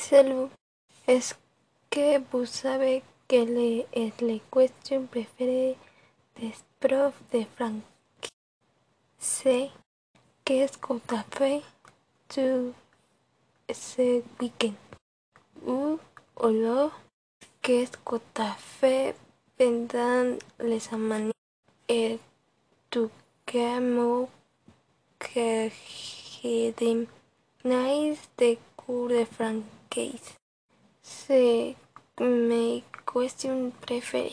Salut, est-ce que vous savez quelle est la question préférée des profs de C'est qu'est-ce que tu as fait tout ce week-end. Alors, qu'est-ce que tu as fait pendant les semaines Et tu quel que nice de cours de français C'est mes questions préférées.